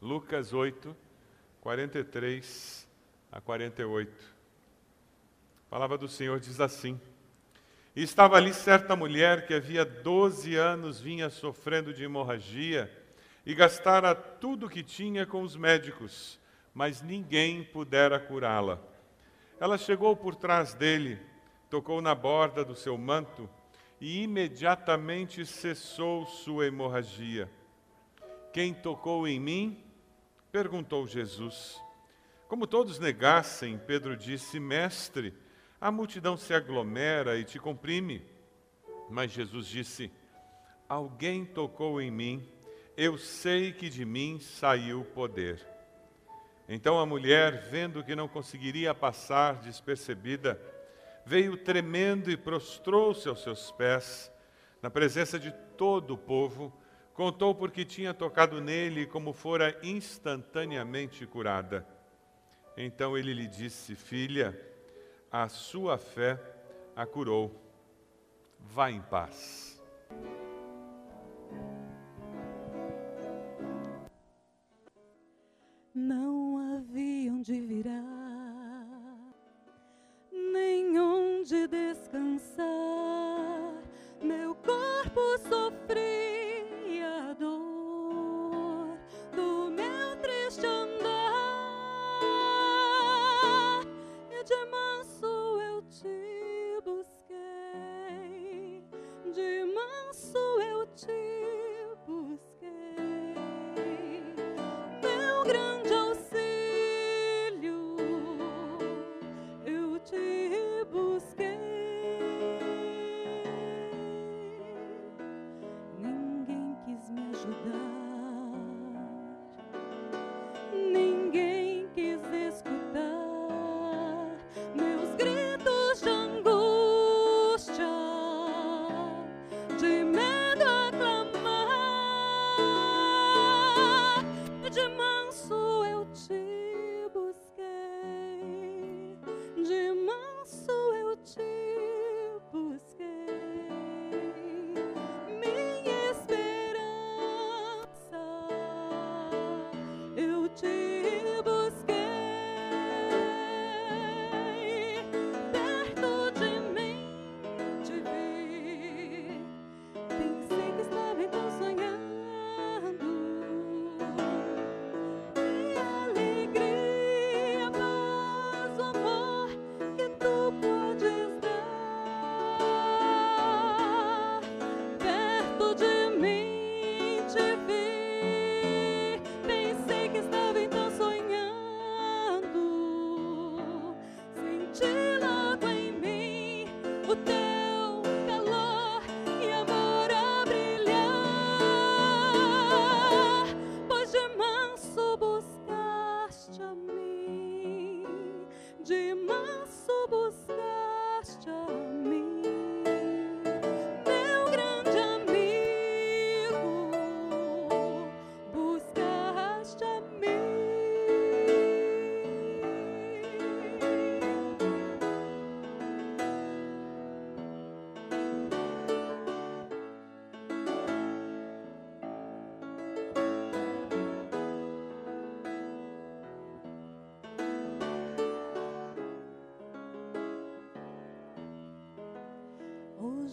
Lucas 8, 43 a 48. A palavra do Senhor diz assim: E estava ali certa mulher que havia 12 anos vinha sofrendo de hemorragia e gastara tudo o que tinha com os médicos, mas ninguém pudera curá-la. Ela chegou por trás dele, tocou na borda do seu manto e imediatamente cessou sua hemorragia. Quem tocou em mim? Perguntou Jesus. Como todos negassem, Pedro disse: Mestre, a multidão se aglomera e te comprime. Mas Jesus disse: Alguém tocou em mim, eu sei que de mim saiu poder. Então a mulher, vendo que não conseguiria passar despercebida, veio tremendo e prostrou-se aos seus pés, na presença de todo o povo, contou porque tinha tocado nele e como fora instantaneamente curada. Então ele lhe disse: Filha, a sua fé a curou. Vá em paz. Não havia onde virar, nem onde descansar.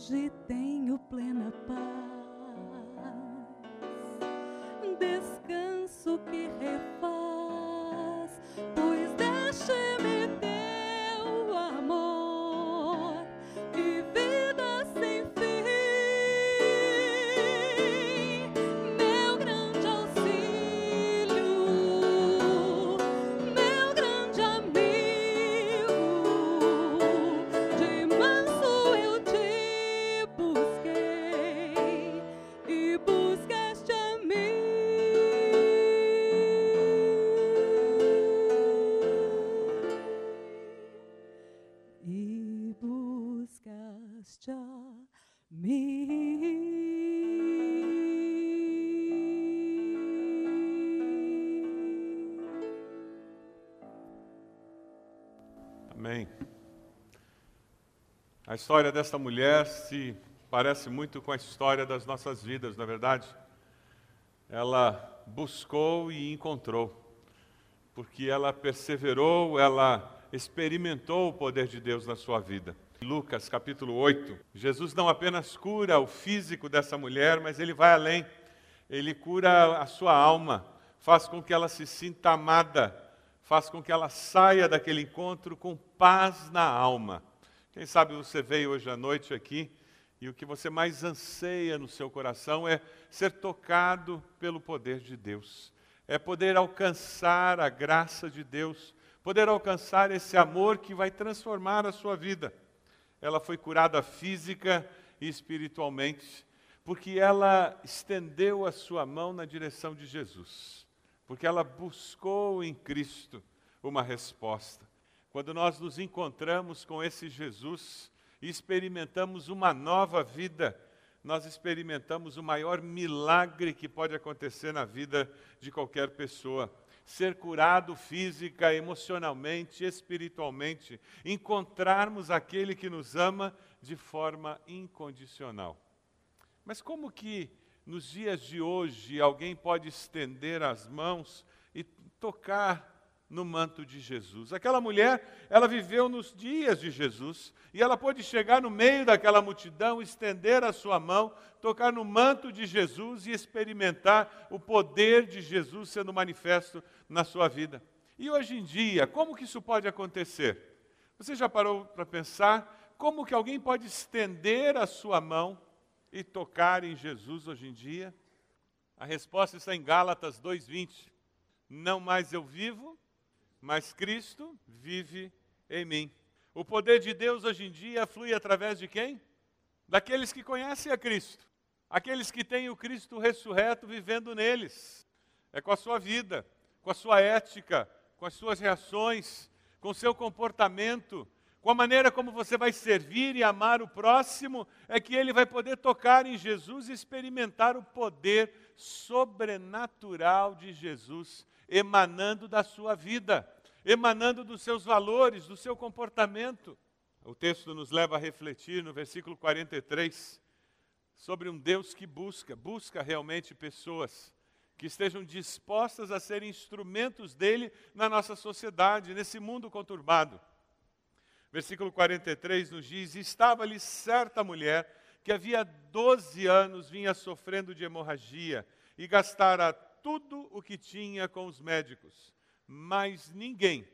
Hoje tenho plena A história desta mulher se parece muito com a história das nossas vidas, na é verdade. Ela buscou e encontrou, porque ela perseverou, ela experimentou o poder de Deus na sua vida. Lucas capítulo 8, Jesus não apenas cura o físico dessa mulher, mas ele vai além. Ele cura a sua alma, faz com que ela se sinta amada, faz com que ela saia daquele encontro com paz na alma. Quem sabe você veio hoje à noite aqui e o que você mais anseia no seu coração é ser tocado pelo poder de Deus, é poder alcançar a graça de Deus, poder alcançar esse amor que vai transformar a sua vida. Ela foi curada física e espiritualmente, porque ela estendeu a sua mão na direção de Jesus, porque ela buscou em Cristo uma resposta. Quando nós nos encontramos com esse Jesus, e experimentamos uma nova vida, nós experimentamos o maior milagre que pode acontecer na vida de qualquer pessoa. Ser curado física, emocionalmente, espiritualmente, encontrarmos aquele que nos ama de forma incondicional. Mas como que nos dias de hoje alguém pode estender as mãos e tocar no manto de Jesus. Aquela mulher, ela viveu nos dias de Jesus e ela pôde chegar no meio daquela multidão, estender a sua mão, tocar no manto de Jesus e experimentar o poder de Jesus sendo manifesto na sua vida. E hoje em dia, como que isso pode acontecer? Você já parou para pensar como que alguém pode estender a sua mão e tocar em Jesus hoje em dia? A resposta está em Gálatas 2:20. Não mais eu vivo, mas Cristo vive em mim. O poder de Deus hoje em dia flui através de quem? Daqueles que conhecem a Cristo, aqueles que têm o Cristo ressurreto vivendo neles. É com a sua vida, com a sua ética, com as suas reações, com o seu comportamento, com a maneira como você vai servir e amar o próximo, é que ele vai poder tocar em Jesus e experimentar o poder sobrenatural de Jesus emanando da sua vida, emanando dos seus valores, do seu comportamento. O texto nos leva a refletir no versículo 43 sobre um Deus que busca, busca realmente pessoas que estejam dispostas a ser instrumentos dele na nossa sociedade, nesse mundo conturbado. Versículo 43 nos diz: Estava-lhe certa mulher que havia 12 anos vinha sofrendo de hemorragia e gastara tudo o que tinha com os médicos, mas ninguém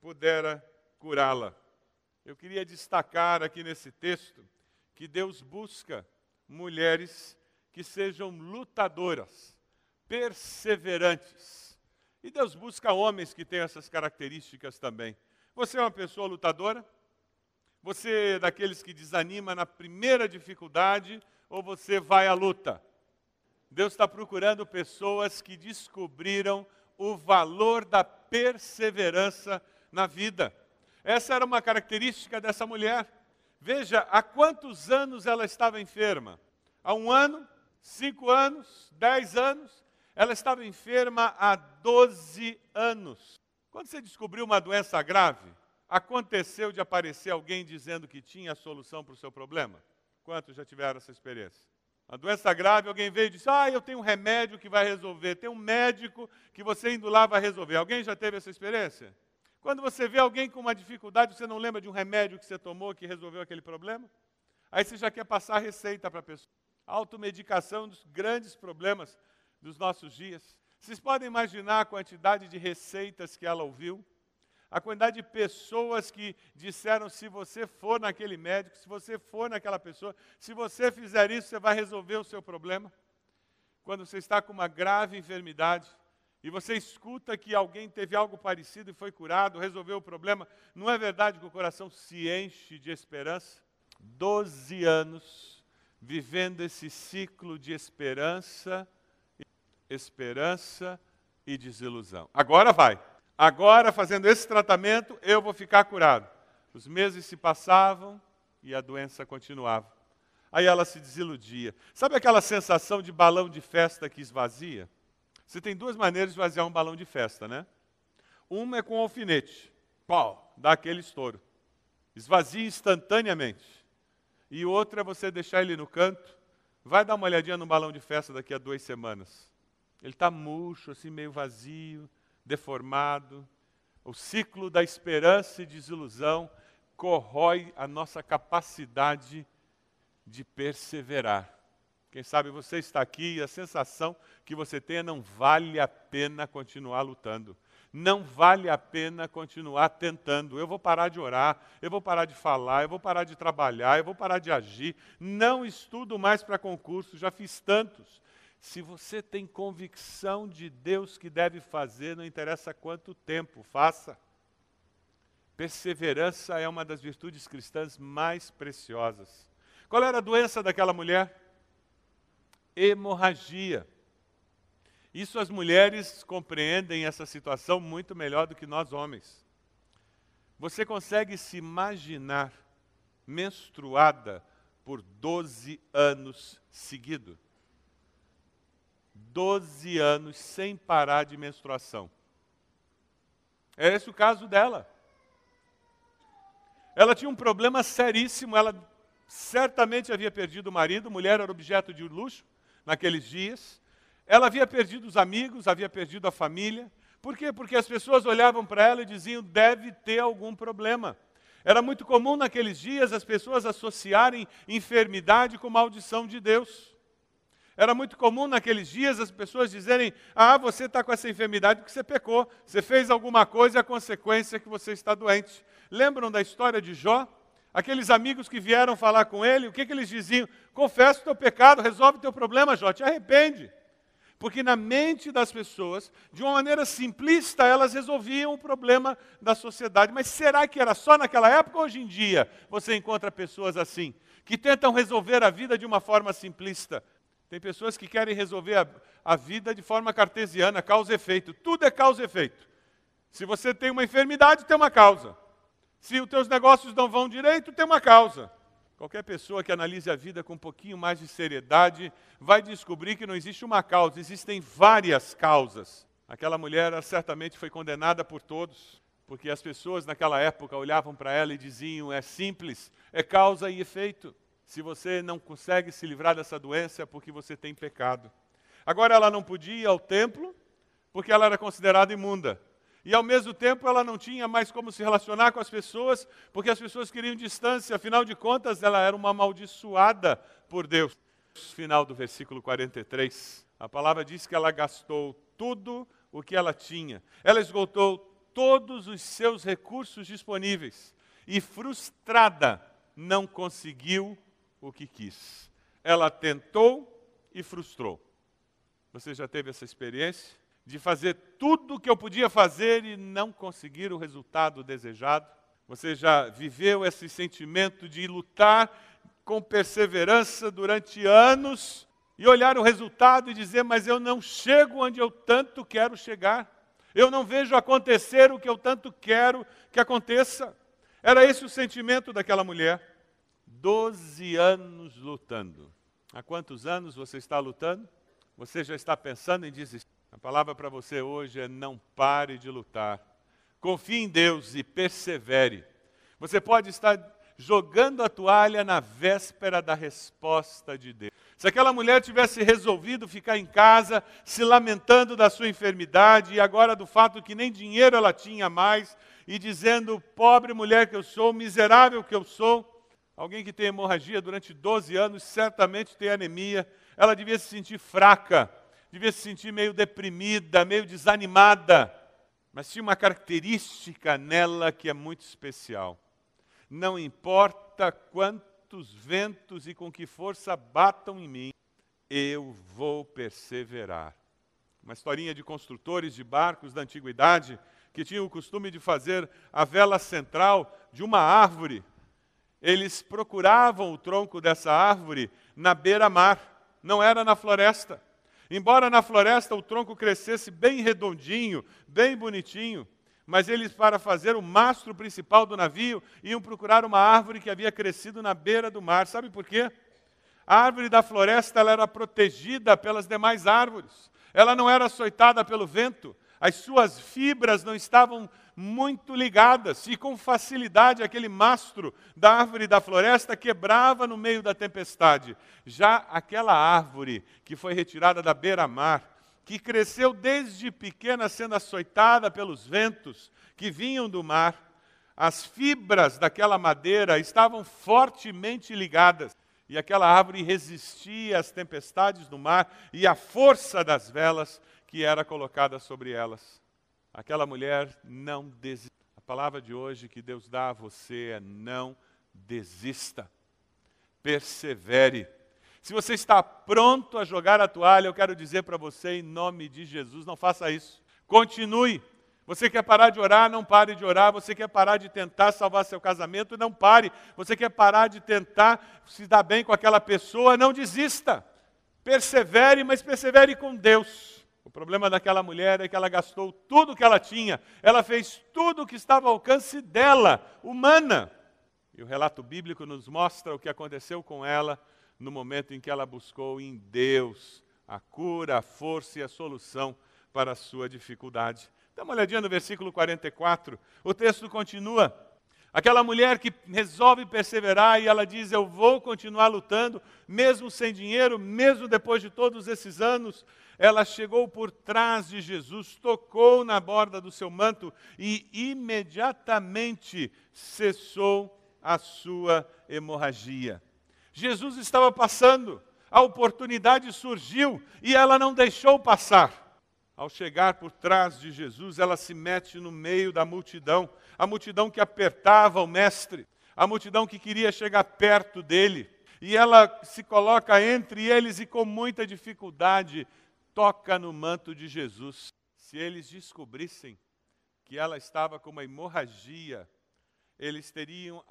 pudera curá-la. Eu queria destacar aqui nesse texto que Deus busca mulheres que sejam lutadoras, perseverantes. E Deus busca homens que tenham essas características também. Você é uma pessoa lutadora? Você é daqueles que desanima na primeira dificuldade ou você vai à luta? Deus está procurando pessoas que descobriram o valor da perseverança na vida. Essa era uma característica dessa mulher. Veja, há quantos anos ela estava enferma? Há um ano? Cinco anos? Dez anos? Ela estava enferma há 12 anos. Quando você descobriu uma doença grave, aconteceu de aparecer alguém dizendo que tinha a solução para o seu problema? Quantos já tiveram essa experiência? A doença grave, alguém veio e disse: Ah, eu tenho um remédio que vai resolver. Tem um médico que você indo lá vai resolver. Alguém já teve essa experiência? Quando você vê alguém com uma dificuldade, você não lembra de um remédio que você tomou que resolveu aquele problema? Aí você já quer passar receita para a pessoa. Automedicação é um dos grandes problemas dos nossos dias. Vocês podem imaginar a quantidade de receitas que ela ouviu? A quantidade de pessoas que disseram: se você for naquele médico, se você for naquela pessoa, se você fizer isso, você vai resolver o seu problema. Quando você está com uma grave enfermidade e você escuta que alguém teve algo parecido e foi curado, resolveu o problema, não é verdade que o coração se enche de esperança? Doze anos vivendo esse ciclo de esperança, esperança e desilusão. Agora vai. Agora, fazendo esse tratamento, eu vou ficar curado. Os meses se passavam e a doença continuava. Aí ela se desiludia. Sabe aquela sensação de balão de festa que esvazia? Você tem duas maneiras de esvaziar um balão de festa, né? Uma é com alfinete. Pau, dá aquele estouro. Esvazia instantaneamente. E outra é você deixar ele no canto. Vai dar uma olhadinha no balão de festa daqui a duas semanas. Ele está murcho, assim, meio vazio, deformado. O ciclo da esperança e desilusão corrói a nossa capacidade de perseverar. Quem sabe você está aqui e a sensação que você tem é não vale a pena continuar lutando. Não vale a pena continuar tentando. Eu vou parar de orar, eu vou parar de falar, eu vou parar de trabalhar, eu vou parar de agir. Não estudo mais para concurso, já fiz tantos. Se você tem convicção de Deus que deve fazer, não interessa quanto tempo, faça. Perseverança é uma das virtudes cristãs mais preciosas. Qual era a doença daquela mulher? Hemorragia. Isso as mulheres compreendem essa situação muito melhor do que nós homens. Você consegue se imaginar menstruada por 12 anos seguidos? 12 anos sem parar de menstruação. É esse o caso dela. Ela tinha um problema seríssimo, ela certamente havia perdido o marido, mulher era objeto de luxo naqueles dias. Ela havia perdido os amigos, havia perdido a família. Por quê? Porque as pessoas olhavam para ela e diziam: deve ter algum problema. Era muito comum naqueles dias as pessoas associarem enfermidade com maldição de Deus. Era muito comum naqueles dias as pessoas dizerem: Ah, você está com essa enfermidade porque você pecou, você fez alguma coisa e a consequência é que você está doente. Lembram da história de Jó? Aqueles amigos que vieram falar com ele, o que, que eles diziam? Confessa o teu pecado, resolve o teu problema, Jó, te arrepende. Porque na mente das pessoas, de uma maneira simplista, elas resolviam o problema da sociedade. Mas será que era só naquela época? Hoje em dia você encontra pessoas assim, que tentam resolver a vida de uma forma simplista. Tem pessoas que querem resolver a, a vida de forma cartesiana, causa e efeito. Tudo é causa e efeito. Se você tem uma enfermidade, tem uma causa. Se os teus negócios não vão direito, tem uma causa. Qualquer pessoa que analise a vida com um pouquinho mais de seriedade vai descobrir que não existe uma causa, existem várias causas. Aquela mulher certamente foi condenada por todos, porque as pessoas naquela época olhavam para ela e diziam: é simples, é causa e efeito. Se você não consegue se livrar dessa doença, é porque você tem pecado. Agora, ela não podia ir ao templo, porque ela era considerada imunda. E ao mesmo tempo ela não tinha mais como se relacionar com as pessoas, porque as pessoas queriam distância, afinal de contas ela era uma amaldiçoada por Deus. Final do versículo 43, a palavra diz que ela gastou tudo o que ela tinha, ela esgotou todos os seus recursos disponíveis e, frustrada, não conseguiu o que quis. Ela tentou e frustrou. Você já teve essa experiência? De fazer tudo o que eu podia fazer e não conseguir o resultado desejado? Você já viveu esse sentimento de lutar com perseverança durante anos e olhar o resultado e dizer, mas eu não chego onde eu tanto quero chegar? Eu não vejo acontecer o que eu tanto quero que aconteça. Era esse o sentimento daquela mulher. Doze anos lutando. Há quantos anos você está lutando? Você já está pensando em desistir? A palavra para você hoje é: não pare de lutar. Confie em Deus e persevere. Você pode estar jogando a toalha na véspera da resposta de Deus. Se aquela mulher tivesse resolvido ficar em casa, se lamentando da sua enfermidade e agora do fato que nem dinheiro ela tinha mais, e dizendo: pobre mulher que eu sou, miserável que eu sou, Alguém que tem hemorragia durante 12 anos certamente tem anemia. Ela devia se sentir fraca, devia se sentir meio deprimida, meio desanimada. Mas tinha uma característica nela que é muito especial. Não importa quantos ventos e com que força batam em mim, eu vou perseverar. Uma historinha de construtores de barcos da antiguidade que tinham o costume de fazer a vela central de uma árvore eles procuravam o tronco dessa árvore na beira-mar, não era na floresta. Embora na floresta o tronco crescesse bem redondinho, bem bonitinho, mas eles, para fazer o mastro principal do navio, iam procurar uma árvore que havia crescido na beira do mar. Sabe por quê? A árvore da floresta era protegida pelas demais árvores. Ela não era açoitada pelo vento. As suas fibras não estavam muito ligadas, e com facilidade aquele mastro da árvore da floresta quebrava no meio da tempestade. Já aquela árvore que foi retirada da beira-mar, que cresceu desde pequena sendo açoitada pelos ventos que vinham do mar, as fibras daquela madeira estavam fortemente ligadas, e aquela árvore resistia às tempestades do mar e à força das velas que era colocada sobre elas. Aquela mulher não desistiu. A palavra de hoje que Deus dá a você é não desista. Persevere. Se você está pronto a jogar a toalha, eu quero dizer para você, em nome de Jesus, não faça isso. Continue. Você quer parar de orar, não pare de orar. Você quer parar de tentar salvar seu casamento, não pare. Você quer parar de tentar se dar bem com aquela pessoa, não desista. Persevere, mas persevere com Deus. O problema daquela mulher é que ela gastou tudo o que ela tinha, ela fez tudo o que estava ao alcance dela, humana. E o relato bíblico nos mostra o que aconteceu com ela no momento em que ela buscou em Deus a cura, a força e a solução para a sua dificuldade. Dá uma olhadinha no versículo 44. O texto continua. Aquela mulher que resolve perseverar e ela diz: Eu vou continuar lutando, mesmo sem dinheiro, mesmo depois de todos esses anos. Ela chegou por trás de Jesus, tocou na borda do seu manto e imediatamente cessou a sua hemorragia. Jesus estava passando, a oportunidade surgiu e ela não deixou passar. Ao chegar por trás de Jesus, ela se mete no meio da multidão, a multidão que apertava o Mestre, a multidão que queria chegar perto dele. E ela se coloca entre eles e, com muita dificuldade, toca no manto de Jesus. Se eles descobrissem que ela estava com uma hemorragia, eles teriam,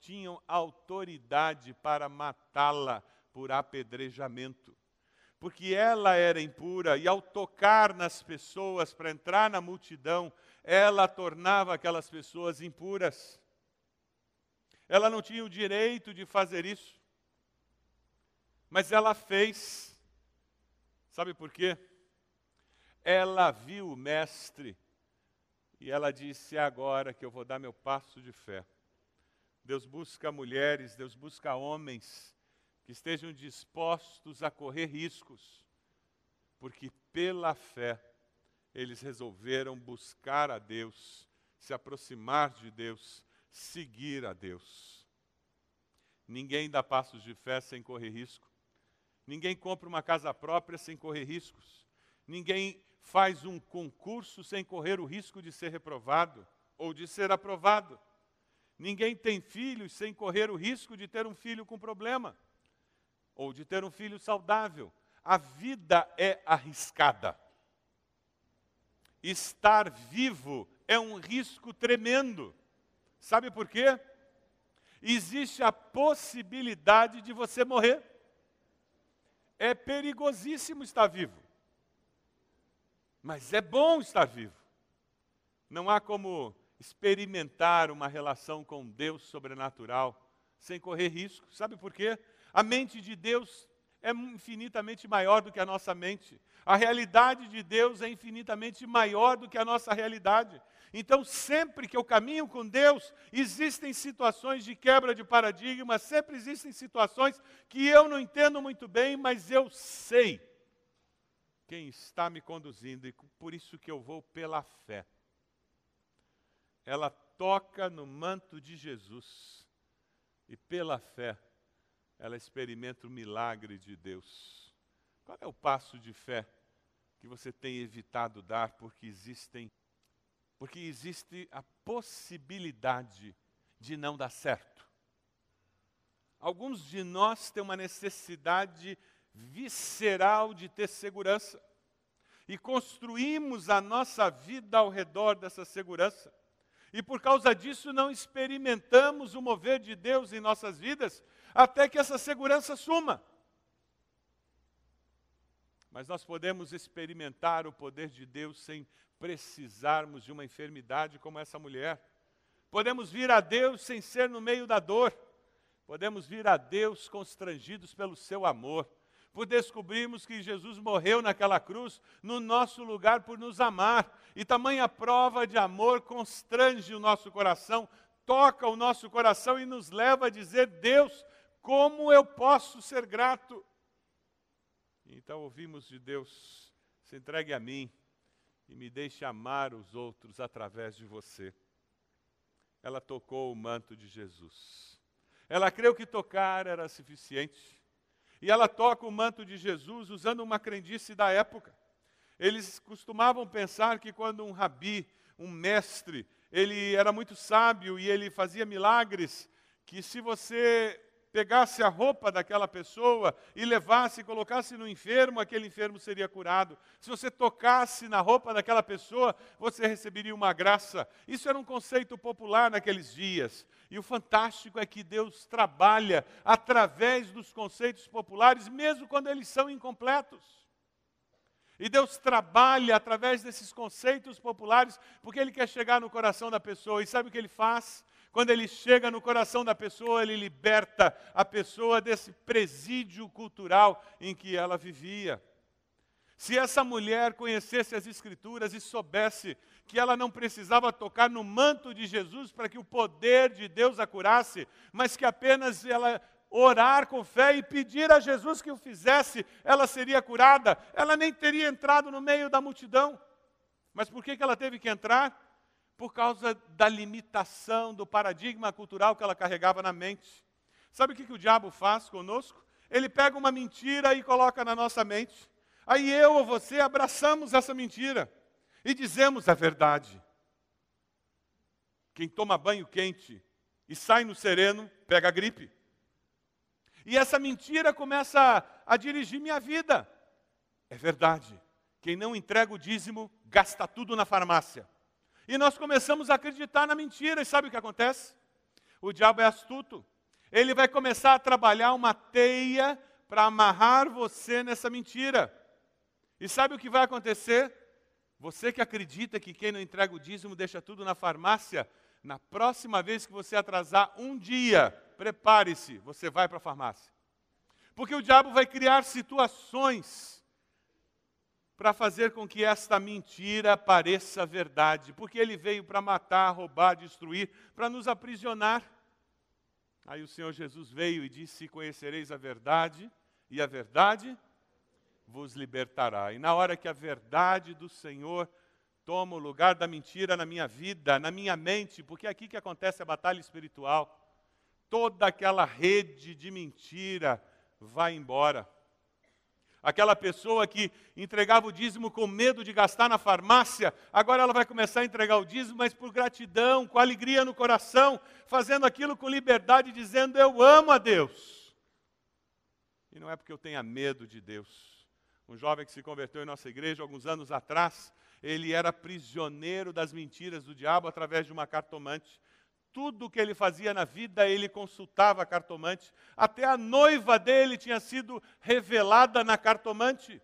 tinham autoridade para matá-la por apedrejamento porque ela era impura e ao tocar nas pessoas para entrar na multidão, ela tornava aquelas pessoas impuras. Ela não tinha o direito de fazer isso, mas ela fez. Sabe por quê? Ela viu o Mestre e ela disse: É agora que eu vou dar meu passo de fé. Deus busca mulheres, Deus busca homens que estejam dispostos a correr riscos, porque pela fé eles resolveram buscar a Deus, se aproximar de Deus, seguir a Deus. Ninguém dá passos de fé sem correr risco. Ninguém compra uma casa própria sem correr riscos. Ninguém faz um concurso sem correr o risco de ser reprovado ou de ser aprovado. Ninguém tem filhos sem correr o risco de ter um filho com problema ou de ter um filho saudável. A vida é arriscada. Estar vivo é um risco tremendo. Sabe por quê? Existe a possibilidade de você morrer. É perigosíssimo estar vivo. Mas é bom estar vivo. Não há como experimentar uma relação com Deus sobrenatural sem correr risco. Sabe por quê? A mente de Deus é infinitamente maior do que a nossa mente. A realidade de Deus é infinitamente maior do que a nossa realidade. Então, sempre que eu caminho com Deus, existem situações de quebra de paradigma, sempre existem situações que eu não entendo muito bem, mas eu sei quem está me conduzindo e por isso que eu vou pela fé. Ela toca no manto de Jesus e pela fé ela experimenta o milagre de Deus. Qual é o passo de fé que você tem evitado dar porque existem porque existe a possibilidade de não dar certo? Alguns de nós têm uma necessidade visceral de ter segurança e construímos a nossa vida ao redor dessa segurança. E por causa disso não experimentamos o mover de Deus em nossas vidas, até que essa segurança suma. Mas nós podemos experimentar o poder de Deus sem precisarmos de uma enfermidade como essa mulher. Podemos vir a Deus sem ser no meio da dor. Podemos vir a Deus constrangidos pelo seu amor, por descobrirmos que Jesus morreu naquela cruz no nosso lugar por nos amar. E tamanha prova de amor constrange o nosso coração, toca o nosso coração e nos leva a dizer: Deus, como eu posso ser grato? Então ouvimos de Deus: se entregue a mim e me deixe amar os outros através de você. Ela tocou o manto de Jesus. Ela creu que tocar era suficiente. E ela toca o manto de Jesus usando uma crendice da época. Eles costumavam pensar que quando um rabi, um mestre, ele era muito sábio e ele fazia milagres, que se você pegasse a roupa daquela pessoa e levasse e colocasse no enfermo, aquele enfermo seria curado. Se você tocasse na roupa daquela pessoa, você receberia uma graça. Isso era um conceito popular naqueles dias. E o fantástico é que Deus trabalha através dos conceitos populares, mesmo quando eles são incompletos. E Deus trabalha através desses conceitos populares, porque Ele quer chegar no coração da pessoa. E sabe o que Ele faz? Quando ele chega no coração da pessoa, ele liberta a pessoa desse presídio cultural em que ela vivia. Se essa mulher conhecesse as Escrituras e soubesse que ela não precisava tocar no manto de Jesus para que o poder de Deus a curasse, mas que apenas ela orar com fé e pedir a Jesus que o fizesse, ela seria curada, ela nem teria entrado no meio da multidão. Mas por que, que ela teve que entrar? Por causa da limitação, do paradigma cultural que ela carregava na mente. Sabe o que, que o diabo faz conosco? Ele pega uma mentira e coloca na nossa mente. Aí eu ou você abraçamos essa mentira e dizemos a verdade. Quem toma banho quente e sai no sereno, pega gripe. E essa mentira começa a, a dirigir minha vida. É verdade. Quem não entrega o dízimo, gasta tudo na farmácia. E nós começamos a acreditar na mentira, e sabe o que acontece? O diabo é astuto. Ele vai começar a trabalhar uma teia para amarrar você nessa mentira. E sabe o que vai acontecer? Você que acredita que quem não entrega o dízimo deixa tudo na farmácia, na próxima vez que você atrasar um dia, prepare-se, você vai para a farmácia. Porque o diabo vai criar situações para fazer com que esta mentira pareça verdade, porque ele veio para matar, roubar, destruir, para nos aprisionar. Aí o Senhor Jesus veio e disse: Conhecereis a verdade, e a verdade vos libertará. E na hora que a verdade do Senhor toma o lugar da mentira na minha vida, na minha mente, porque é aqui que acontece a batalha espiritual, toda aquela rede de mentira vai embora. Aquela pessoa que entregava o dízimo com medo de gastar na farmácia, agora ela vai começar a entregar o dízimo, mas por gratidão, com alegria no coração, fazendo aquilo com liberdade, dizendo: Eu amo a Deus. E não é porque eu tenha medo de Deus. Um jovem que se converteu em nossa igreja alguns anos atrás, ele era prisioneiro das mentiras do diabo através de uma cartomante tudo que ele fazia na vida, ele consultava a cartomante. Até a noiva dele tinha sido revelada na cartomante.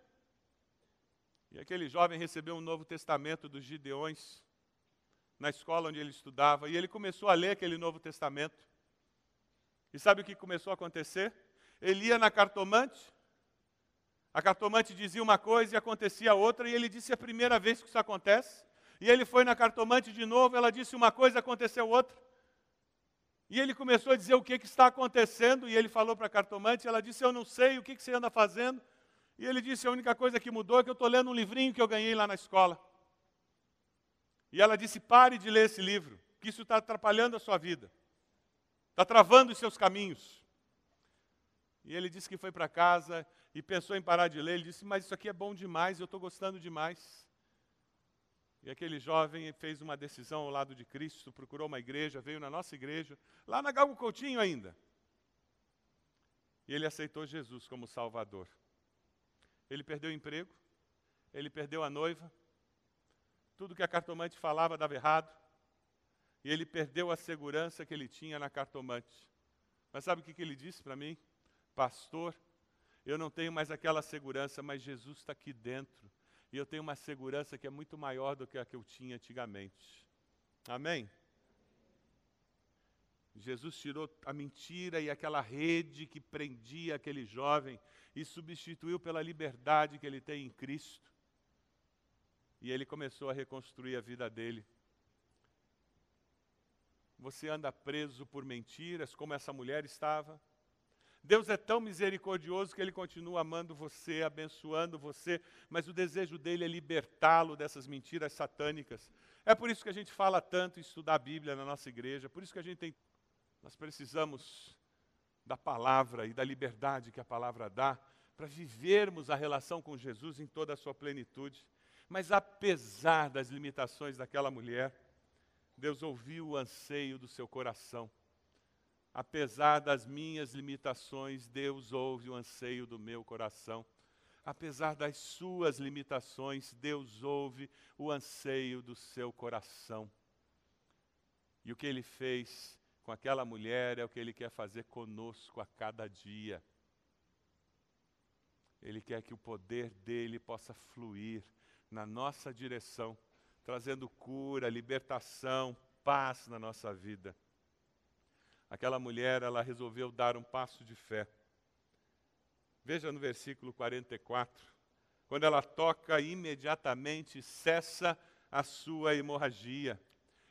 E aquele jovem recebeu um Novo Testamento dos Gideões na escola onde ele estudava, e ele começou a ler aquele Novo Testamento. E sabe o que começou a acontecer? Ele ia na cartomante, a cartomante dizia uma coisa e acontecia outra, e ele disse a primeira vez que isso acontece. E ele foi na cartomante de novo, ela disse uma coisa, aconteceu outra. E ele começou a dizer o que, que está acontecendo, e ele falou para a cartomante, ela disse, eu não sei, o que, que você anda fazendo? E ele disse, a única coisa que mudou é que eu estou lendo um livrinho que eu ganhei lá na escola. E ela disse, pare de ler esse livro, que isso está atrapalhando a sua vida. Está travando os seus caminhos. E ele disse que foi para casa e pensou em parar de ler. Ele disse, mas isso aqui é bom demais, eu estou gostando demais. E aquele jovem fez uma decisão ao lado de Cristo, procurou uma igreja, veio na nossa igreja, lá na Galgo Coutinho ainda. E ele aceitou Jesus como Salvador. Ele perdeu o emprego, ele perdeu a noiva, tudo que a cartomante falava dava errado, e ele perdeu a segurança que ele tinha na cartomante. Mas sabe o que, que ele disse para mim? Pastor, eu não tenho mais aquela segurança, mas Jesus está aqui dentro e eu tenho uma segurança que é muito maior do que a que eu tinha antigamente. Amém? Jesus tirou a mentira e aquela rede que prendia aquele jovem e substituiu pela liberdade que ele tem em Cristo. E ele começou a reconstruir a vida dele. Você anda preso por mentiras, como essa mulher estava. Deus é tão misericordioso que Ele continua amando você, abençoando você, mas o desejo dele é libertá-lo dessas mentiras satânicas. É por isso que a gente fala tanto em estudar a Bíblia na nossa igreja, por isso que a gente tem. Nós precisamos da palavra e da liberdade que a palavra dá para vivermos a relação com Jesus em toda a sua plenitude. Mas apesar das limitações daquela mulher, Deus ouviu o anseio do seu coração. Apesar das minhas limitações, Deus ouve o anseio do meu coração. Apesar das suas limitações, Deus ouve o anseio do seu coração. E o que ele fez com aquela mulher é o que ele quer fazer conosco a cada dia. Ele quer que o poder dele possa fluir na nossa direção, trazendo cura, libertação, paz na nossa vida. Aquela mulher, ela resolveu dar um passo de fé. Veja no versículo 44, quando ela toca, imediatamente cessa a sua hemorragia.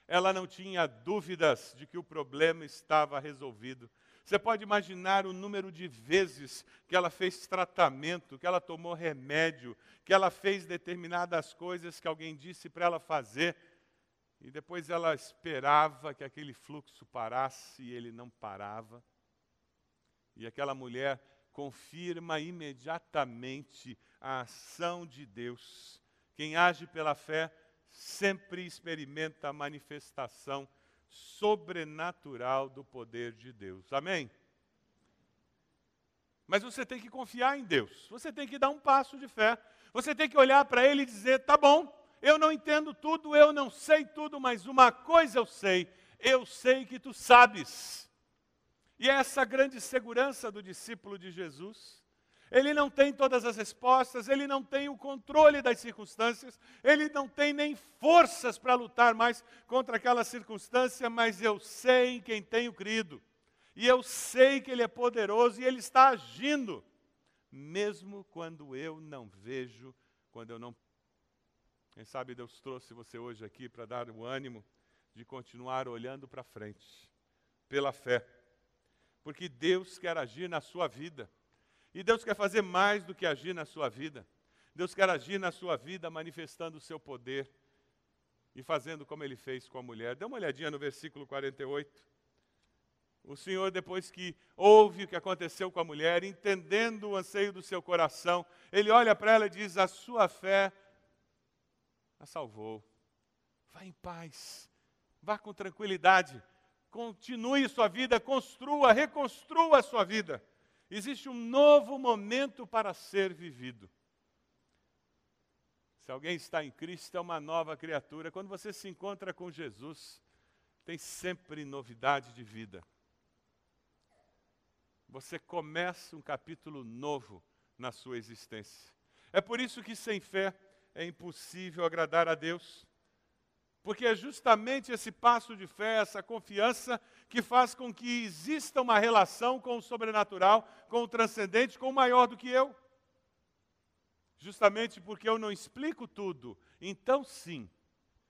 Ela não tinha dúvidas de que o problema estava resolvido. Você pode imaginar o número de vezes que ela fez tratamento, que ela tomou remédio, que ela fez determinadas coisas que alguém disse para ela fazer, e depois ela esperava que aquele fluxo parasse e ele não parava. E aquela mulher confirma imediatamente a ação de Deus. Quem age pela fé sempre experimenta a manifestação sobrenatural do poder de Deus. Amém? Mas você tem que confiar em Deus. Você tem que dar um passo de fé. Você tem que olhar para Ele e dizer: tá bom, eu não entendo tudo, eu não sei tudo, mas uma coisa eu sei: eu sei que tu sabes. E é essa grande segurança do discípulo de Jesus ele não tem todas as respostas, ele não tem o controle das circunstâncias, ele não tem nem forças para lutar mais contra aquela circunstância, mas eu sei em quem tenho crido. E eu sei que ele é poderoso e ele está agindo, mesmo quando eu não vejo, quando eu não. Quem sabe Deus trouxe você hoje aqui para dar o ânimo de continuar olhando para frente, pela fé, porque Deus quer agir na sua vida. E Deus quer fazer mais do que agir na sua vida. Deus quer agir na sua vida manifestando o seu poder e fazendo como ele fez com a mulher. Dê uma olhadinha no versículo 48. O Senhor, depois que ouve o que aconteceu com a mulher, entendendo o anseio do seu coração, ele olha para ela e diz: A sua fé a salvou. Vá em paz, vá com tranquilidade, continue sua vida, construa, reconstrua a sua vida. Existe um novo momento para ser vivido. Se alguém está em Cristo, é uma nova criatura. Quando você se encontra com Jesus, tem sempre novidade de vida. Você começa um capítulo novo na sua existência. É por isso que sem fé é impossível agradar a Deus. Porque é justamente esse passo de fé, essa confiança, que faz com que exista uma relação com o sobrenatural, com o transcendente, com o maior do que eu. Justamente porque eu não explico tudo, então sim,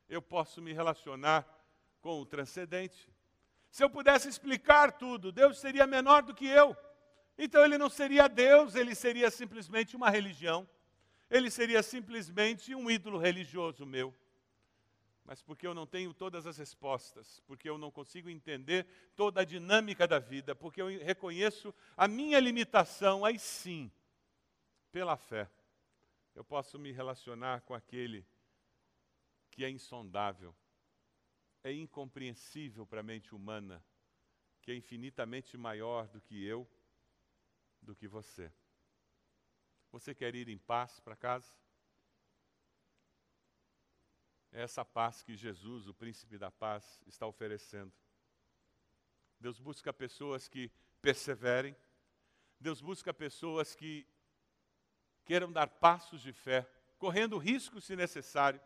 eu posso me relacionar com o transcendente. Se eu pudesse explicar tudo, Deus seria menor do que eu. Então ele não seria Deus, ele seria simplesmente uma religião. Ele seria simplesmente um ídolo religioso meu mas porque eu não tenho todas as respostas, porque eu não consigo entender toda a dinâmica da vida, porque eu reconheço a minha limitação, aí sim, pela fé, eu posso me relacionar com aquele que é insondável, é incompreensível para a mente humana, que é infinitamente maior do que eu, do que você. Você quer ir em paz para casa? É essa paz que Jesus, o príncipe da paz, está oferecendo. Deus busca pessoas que perseverem, Deus busca pessoas que queiram dar passos de fé, correndo risco se necessário.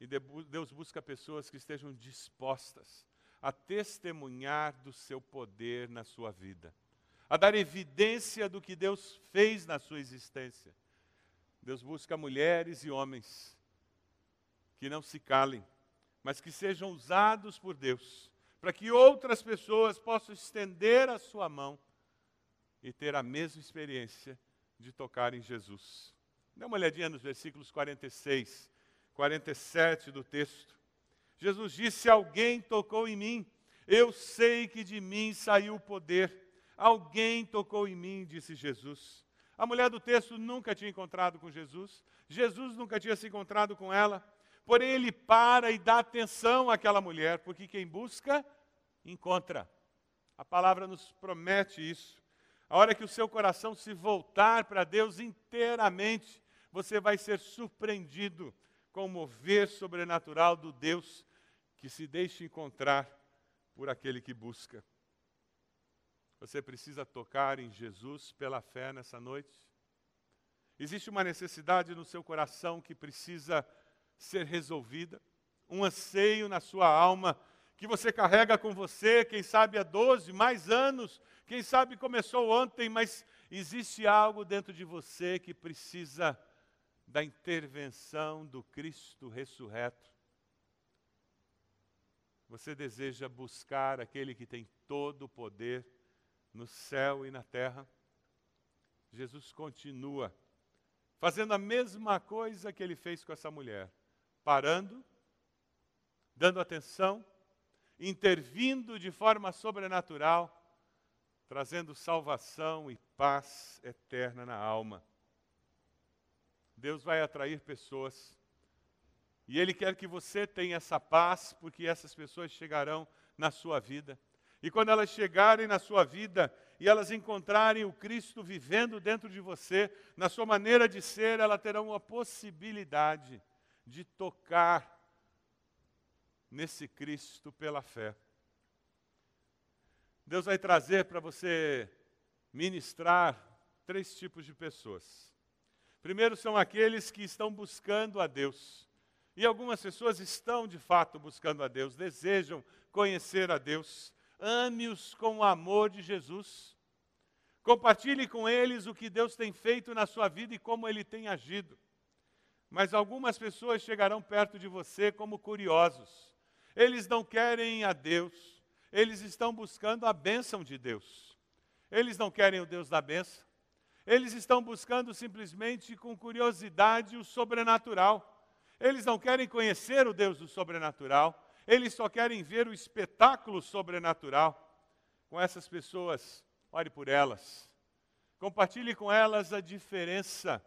E Deus busca pessoas que estejam dispostas a testemunhar do seu poder na sua vida, a dar evidência do que Deus fez na sua existência. Deus busca mulheres e homens que não se calem, mas que sejam usados por Deus, para que outras pessoas possam estender a sua mão e ter a mesma experiência de tocar em Jesus. Dê uma olhadinha nos versículos 46, 47 do texto. Jesus disse: Alguém tocou em mim, eu sei que de mim saiu o poder. Alguém tocou em mim, disse Jesus. A mulher do texto nunca tinha encontrado com Jesus, Jesus nunca tinha se encontrado com ela, porém ele para e dá atenção àquela mulher, porque quem busca, encontra. A palavra nos promete isso. A hora que o seu coração se voltar para Deus inteiramente, você vai ser surpreendido com o mover sobrenatural do Deus que se deixa encontrar por aquele que busca. Você precisa tocar em Jesus pela fé nessa noite? Existe uma necessidade no seu coração que precisa ser resolvida, um anseio na sua alma que você carrega com você, quem sabe há 12, mais anos, quem sabe começou ontem, mas existe algo dentro de você que precisa da intervenção do Cristo ressurreto. Você deseja buscar aquele que tem todo o poder no céu e na terra. Jesus continua fazendo a mesma coisa que ele fez com essa mulher, parando, dando atenção, intervindo de forma sobrenatural, trazendo salvação e paz eterna na alma. Deus vai atrair pessoas e Ele quer que você tenha essa paz, porque essas pessoas chegarão na sua vida. E quando elas chegarem na sua vida e elas encontrarem o Cristo vivendo dentro de você, na sua maneira de ser, elas terão a possibilidade de tocar nesse Cristo pela fé. Deus vai trazer para você ministrar três tipos de pessoas. Primeiro são aqueles que estão buscando a Deus. E algumas pessoas estão de fato buscando a Deus, desejam conhecer a Deus ame-os com o amor de Jesus. Compartilhe com eles o que Deus tem feito na sua vida e como ele tem agido. Mas algumas pessoas chegarão perto de você como curiosos. Eles não querem a Deus, eles estão buscando a bênção de Deus. Eles não querem o Deus da bênção. Eles estão buscando simplesmente com curiosidade o sobrenatural. Eles não querem conhecer o Deus do sobrenatural. Eles só querem ver o espetáculo sobrenatural. Com essas pessoas, ore por elas. Compartilhe com elas a diferença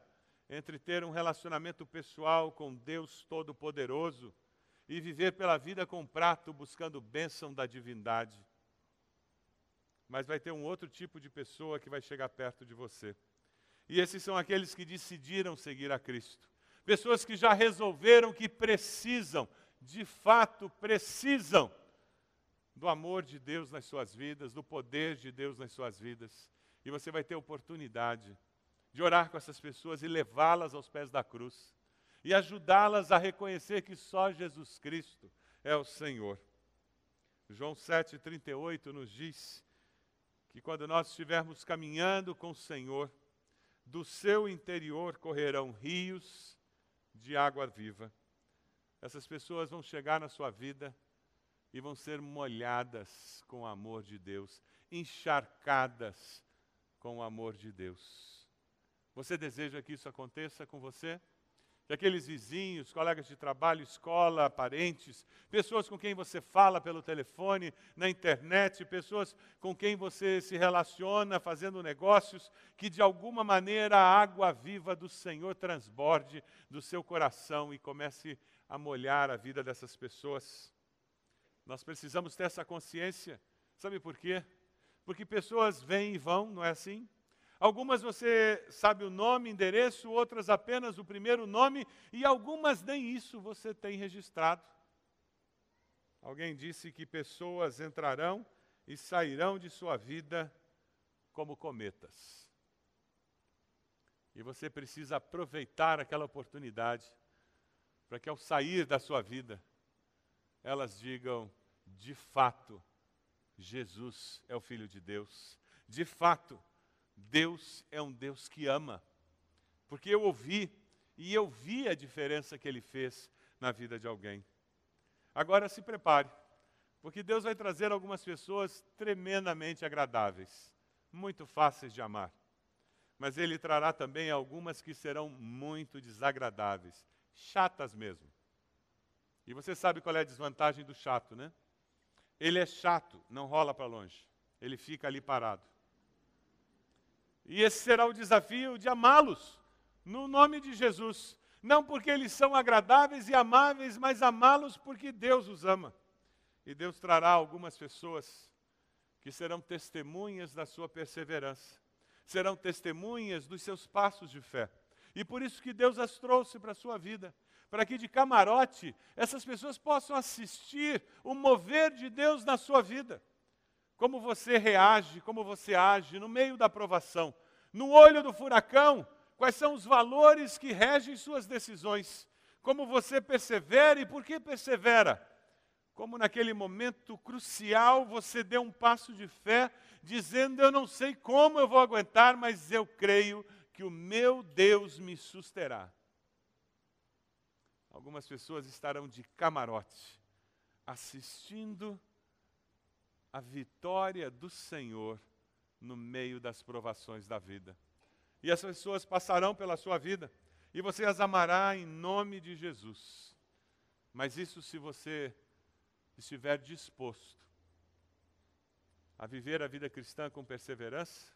entre ter um relacionamento pessoal com Deus Todo-Poderoso e viver pela vida com prato buscando bênção da divindade. Mas vai ter um outro tipo de pessoa que vai chegar perto de você. E esses são aqueles que decidiram seguir a Cristo. Pessoas que já resolveram que precisam de fato precisam do amor de Deus nas suas vidas, do poder de Deus nas suas vidas. E você vai ter oportunidade de orar com essas pessoas e levá-las aos pés da cruz e ajudá-las a reconhecer que só Jesus Cristo é o Senhor. João 7,38 nos diz que quando nós estivermos caminhando com o Senhor, do seu interior correrão rios de água viva. Essas pessoas vão chegar na sua vida e vão ser molhadas com o amor de Deus, encharcadas com o amor de Deus. Você deseja que isso aconteça com você? Que aqueles vizinhos, colegas de trabalho, escola, parentes, pessoas com quem você fala pelo telefone, na internet, pessoas com quem você se relaciona fazendo negócios, que de alguma maneira a água viva do Senhor transborde do seu coração e comece a molhar a vida dessas pessoas. Nós precisamos ter essa consciência. Sabe por quê? Porque pessoas vêm e vão, não é assim? Algumas você sabe o nome, endereço, outras apenas o primeiro nome, e algumas nem isso você tem registrado. Alguém disse que pessoas entrarão e sairão de sua vida como cometas. E você precisa aproveitar aquela oportunidade para que ao sair da sua vida, elas digam: de fato, Jesus é o Filho de Deus. De fato, Deus é um Deus que ama. Porque eu ouvi e eu vi a diferença que ele fez na vida de alguém. Agora se prepare, porque Deus vai trazer algumas pessoas tremendamente agradáveis. muito fáceis de amar. Mas ele trará também algumas que serão muito desagradáveis, chatas mesmo. E você sabe qual é a desvantagem do chato, né? Ele é chato, não rola para longe. Ele fica ali parado. E esse será o desafio de amá-los, no nome de Jesus. Não porque eles são agradáveis e amáveis, mas amá-los porque Deus os ama. E Deus trará algumas pessoas que serão testemunhas da sua perseverança, serão testemunhas dos seus passos de fé. E por isso que Deus as trouxe para a sua vida, para que de camarote essas pessoas possam assistir o mover de Deus na sua vida. Como você reage, como você age no meio da provação, no olho do furacão, quais são os valores que regem suas decisões, como você persevera e por que persevera como naquele momento crucial você deu um passo de fé, dizendo: Eu não sei como eu vou aguentar, mas eu creio que o meu Deus me susterá. Algumas pessoas estarão de camarote, assistindo a vitória do Senhor no meio das provações da vida. E as pessoas passarão pela sua vida, e você as amará em nome de Jesus. Mas isso se você estiver disposto a viver a vida cristã com perseverança,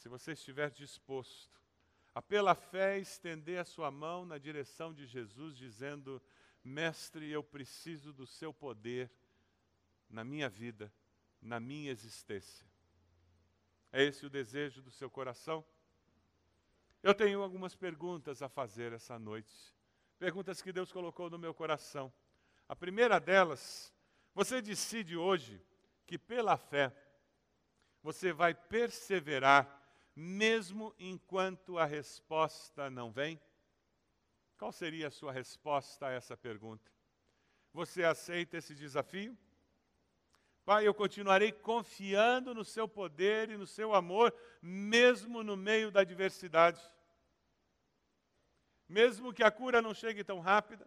se você estiver disposto a pela fé estender a sua mão na direção de Jesus, dizendo: Mestre, eu preciso do seu poder na minha vida, na minha existência. É esse o desejo do seu coração? Eu tenho algumas perguntas a fazer essa noite. Perguntas que Deus colocou no meu coração. A primeira delas, você decide hoje que pela fé você vai perseverar mesmo enquanto a resposta não vem? Qual seria a sua resposta a essa pergunta? Você aceita esse desafio? Pai, eu continuarei confiando no seu poder e no seu amor, mesmo no meio da adversidade. Mesmo que a cura não chegue tão rápida,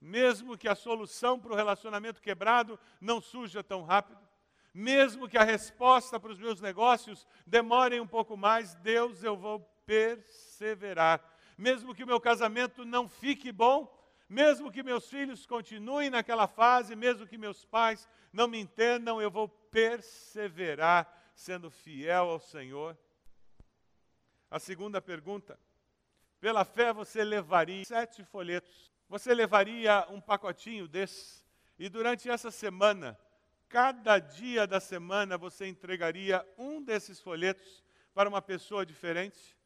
mesmo que a solução para o relacionamento quebrado não surja tão rápido, mesmo que a resposta para os meus negócios demore um pouco mais, Deus, eu vou perseverar. Mesmo que o meu casamento não fique bom, mesmo que meus filhos continuem naquela fase, mesmo que meus pais não me entendam, eu vou perseverar sendo fiel ao Senhor. A segunda pergunta: pela fé você levaria sete folhetos você levaria um pacotinho desse e durante essa semana, cada dia da semana, você entregaria um desses folhetos para uma pessoa diferente,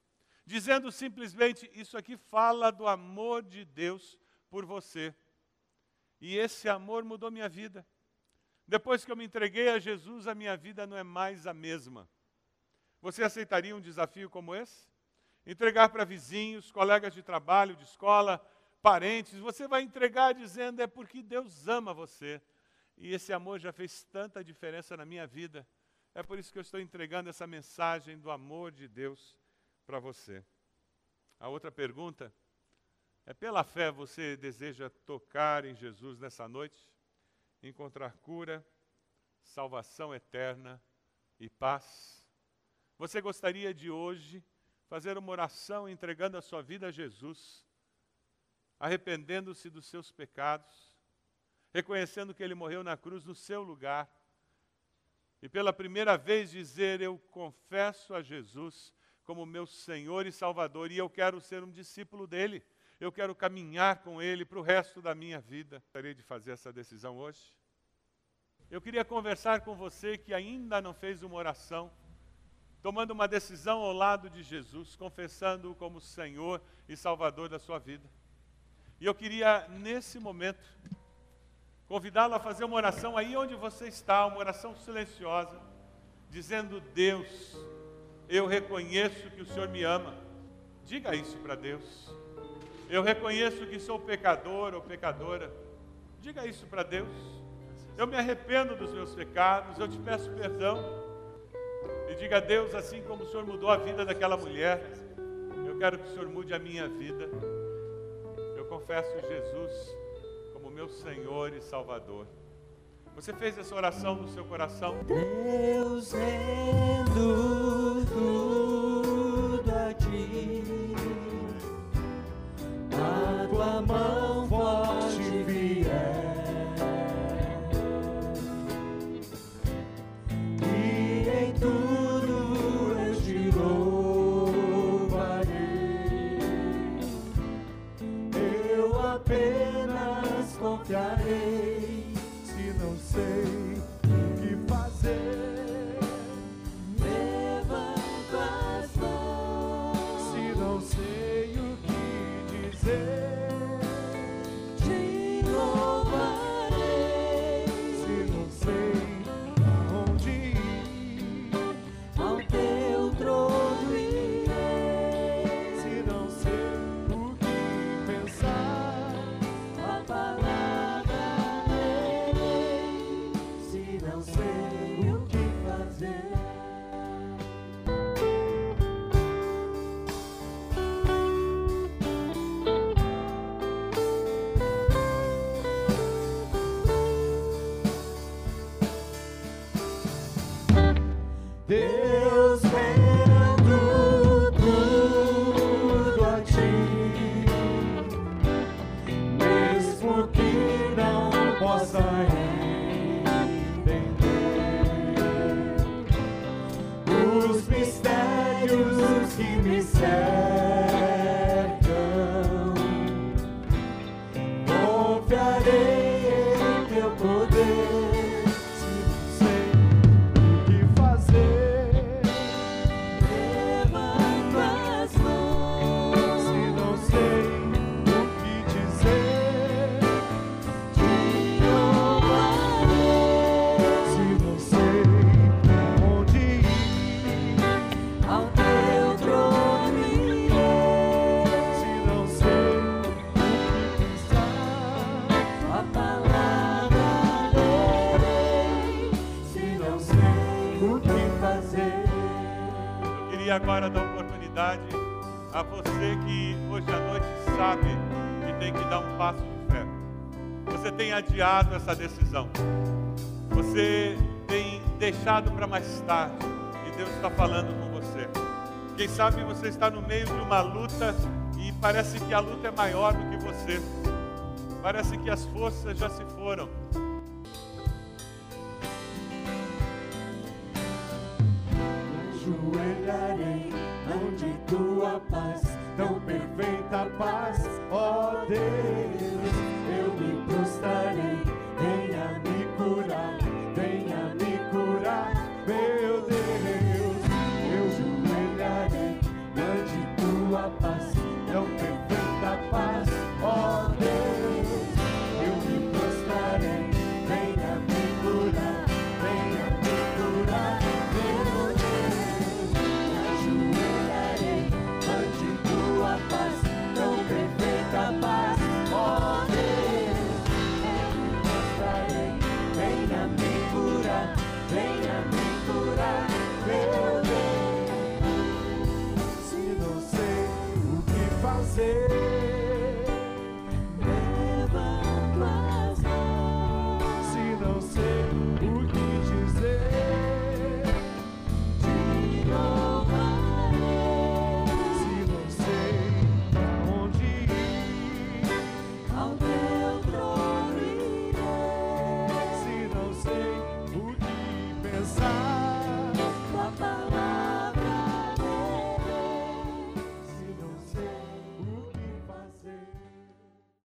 dizendo simplesmente: Isso aqui fala do amor de Deus por você. E esse amor mudou minha vida. Depois que eu me entreguei a Jesus, a minha vida não é mais a mesma. Você aceitaria um desafio como esse? Entregar para vizinhos, colegas de trabalho, de escola, parentes, você vai entregar dizendo: é porque Deus ama você. E esse amor já fez tanta diferença na minha vida. É por isso que eu estou entregando essa mensagem do amor de Deus para você. A outra pergunta é: pela fé você deseja tocar em Jesus nessa noite? Encontrar cura, salvação eterna e paz? Você gostaria de hoje fazer uma oração entregando a sua vida a Jesus? arrependendo-se dos seus pecados, reconhecendo que ele morreu na cruz no seu lugar, e pela primeira vez dizer: Eu confesso a Jesus como meu Senhor e Salvador, e eu quero ser um discípulo dele, eu quero caminhar com ele para o resto da minha vida. Gostaria de fazer essa decisão hoje? Eu queria conversar com você que ainda não fez uma oração, tomando uma decisão ao lado de Jesus, confessando-o como Senhor e Salvador da sua vida. E eu queria, nesse momento, convidá-lo a fazer uma oração aí onde você está, uma oração silenciosa, dizendo: Deus, eu reconheço que o Senhor me ama. Diga isso para Deus. Eu reconheço que sou pecador ou pecadora. Diga isso para Deus. Eu me arrependo dos meus pecados, eu te peço perdão. E diga a Deus, assim como o Senhor mudou a vida daquela mulher, eu quero que o Senhor mude a minha vida confesso Jesus meu Senhor e Salvador. Você fez essa oração no seu coração? Deus é vendo. possa entender os mistérios que me servem. agora da oportunidade a você que hoje à noite sabe que tem que dar um passo de fé. Você tem adiado essa decisão. Você tem deixado para mais tarde. E Deus está falando com você. Quem sabe você está no meio de uma luta e parece que a luta é maior do que você. Parece que as forças já se foram onde tua paz, tão perfeita paz, ó Deus.